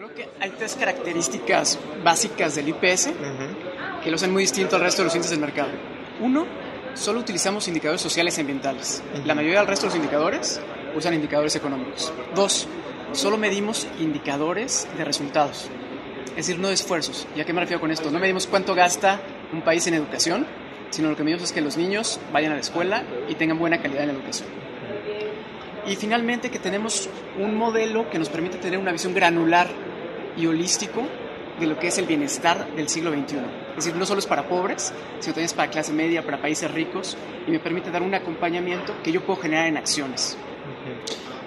Creo que hay tres características básicas del IPS que lo hacen muy distinto al resto de los índices del mercado. Uno, solo utilizamos indicadores sociales y ambientales. La mayoría del resto de los indicadores usan indicadores económicos. Dos, solo medimos indicadores de resultados, es decir, no de esfuerzos. ¿Y a qué me refiero con esto? No medimos cuánto gasta un país en educación, sino lo que medimos es que los niños vayan a la escuela y tengan buena calidad en la educación. Y finalmente que tenemos un modelo que nos permite tener una visión granular y holístico de lo que es el bienestar del siglo XXI. Es decir, no solo es para pobres, sino también es para clase media, para países ricos, y me permite dar un acompañamiento que yo puedo generar en acciones.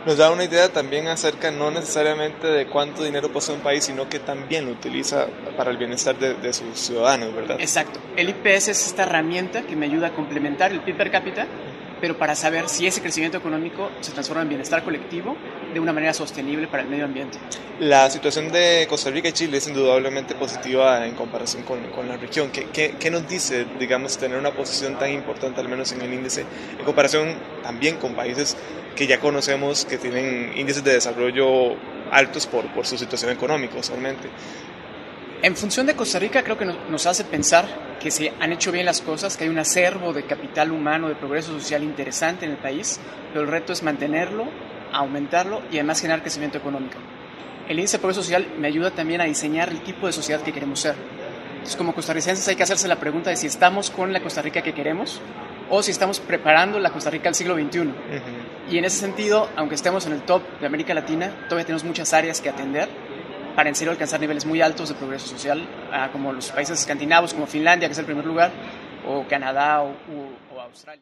Nos da una idea también acerca no necesariamente de cuánto dinero posee un país, sino que también lo utiliza para el bienestar de, de sus ciudadanos, ¿verdad? Exacto. El IPS es esta herramienta que me ayuda a complementar el PIB per cápita pero para saber si ese crecimiento económico se transforma en bienestar colectivo de una manera sostenible para el medio ambiente. La situación de Costa Rica y Chile es indudablemente positiva en comparación con, con la región. ¿Qué, ¿Qué, qué, nos dice, digamos, tener una posición tan importante, al menos en el índice, en comparación también con países que ya conocemos que tienen índices de desarrollo altos por, por su situación económica usualmente? En función de Costa Rica, creo que nos hace pensar que se han hecho bien las cosas, que hay un acervo de capital humano, de progreso social interesante en el país, pero el reto es mantenerlo, aumentarlo y además generar crecimiento económico. El índice de progreso social me ayuda también a diseñar el tipo de sociedad que queremos ser. Entonces, como costarricenses hay que hacerse la pregunta de si estamos con la Costa Rica que queremos o si estamos preparando la Costa Rica al siglo XXI. Uh -huh. Y en ese sentido, aunque estemos en el top de América Latina, todavía tenemos muchas áreas que atender para en serio alcanzar niveles muy altos de progreso social, como los países escandinavos, como Finlandia, que es el primer lugar, o Canadá o, o Australia.